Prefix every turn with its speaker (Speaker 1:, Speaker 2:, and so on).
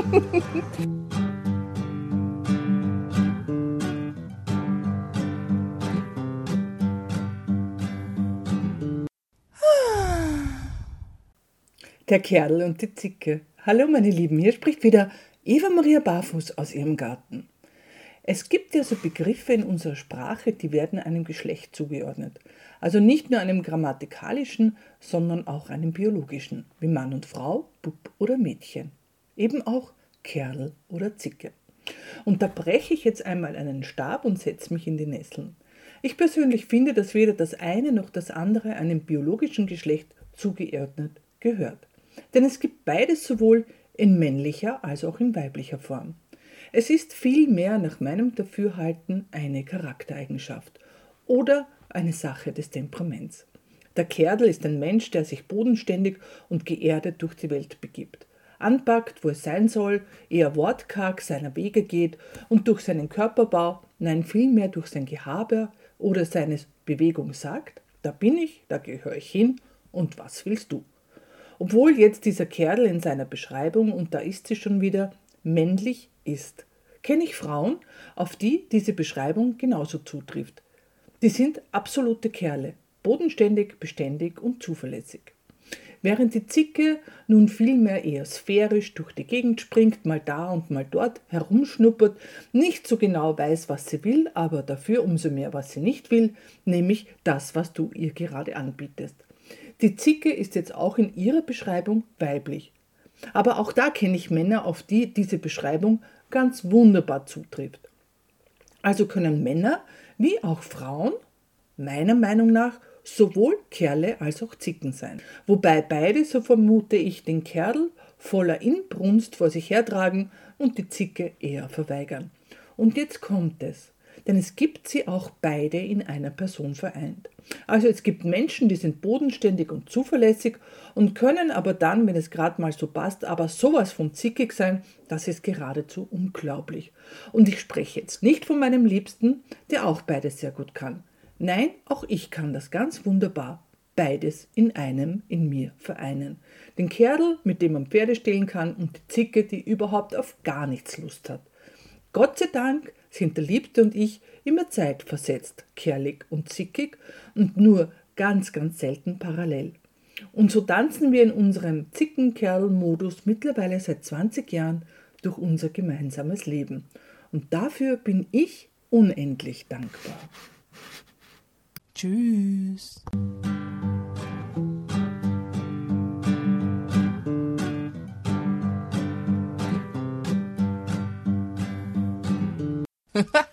Speaker 1: Der Kerl und die Zicke. Hallo meine Lieben, hier spricht wieder Eva Maria Barfuß aus ihrem Garten. Es gibt ja so Begriffe in unserer Sprache, die werden einem Geschlecht zugeordnet. Also nicht nur einem grammatikalischen, sondern auch einem biologischen, wie Mann und Frau, Bub oder Mädchen. Eben auch Kerl oder Zicke. Und da breche ich jetzt einmal einen Stab und setze mich in die Nesseln. Ich persönlich finde, dass weder das eine noch das andere einem biologischen Geschlecht zugeordnet gehört. Denn es gibt beides sowohl in männlicher als auch in weiblicher Form. Es ist vielmehr nach meinem Dafürhalten eine Charaktereigenschaft oder eine Sache des Temperaments. Der Kerdel ist ein Mensch, der sich bodenständig und geerdet durch die Welt begibt, anpackt, wo es sein soll, eher wortkarg seiner Wege geht und durch seinen Körperbau, nein vielmehr durch sein Gehabe oder seine Bewegung sagt, da bin ich, da gehöre ich hin und was willst du? Obwohl jetzt dieser Kerl in seiner Beschreibung, und da ist sie schon wieder, männlich ist. Kenne ich Frauen, auf die diese Beschreibung genauso zutrifft. Die sind absolute Kerle, bodenständig, beständig und zuverlässig. Während die Zicke nun vielmehr eher sphärisch durch die Gegend springt, mal da und mal dort herumschnuppert, nicht so genau weiß, was sie will, aber dafür umso mehr, was sie nicht will, nämlich das, was du ihr gerade anbietest. Die Zicke ist jetzt auch in ihrer Beschreibung weiblich. Aber auch da kenne ich Männer, auf die diese Beschreibung ganz wunderbar zutrifft. Also können Männer wie auch Frauen, meiner Meinung nach, sowohl Kerle als auch Zicken sein. Wobei beide, so vermute ich, den Kerl voller Inbrunst vor sich hertragen und die Zicke eher verweigern. Und jetzt kommt es denn es gibt sie auch beide in einer Person vereint. Also es gibt Menschen, die sind bodenständig und zuverlässig und können aber dann, wenn es gerade mal so passt, aber sowas von zickig sein, das ist geradezu unglaublich. Und ich spreche jetzt nicht von meinem Liebsten, der auch beides sehr gut kann. Nein, auch ich kann das ganz wunderbar. Beides in einem, in mir vereinen. Den Kerl, mit dem man Pferde stehlen kann, und die Zicke, die überhaupt auf gar nichts Lust hat. Gott sei Dank sind der Liebste und ich immer zeitversetzt, kerlig und zickig und nur ganz, ganz selten parallel. Und so tanzen wir in unserem Zickenkerl-Modus mittlerweile seit 20 Jahren durch unser gemeinsames Leben. Und dafür bin ich unendlich dankbar. Tschüss.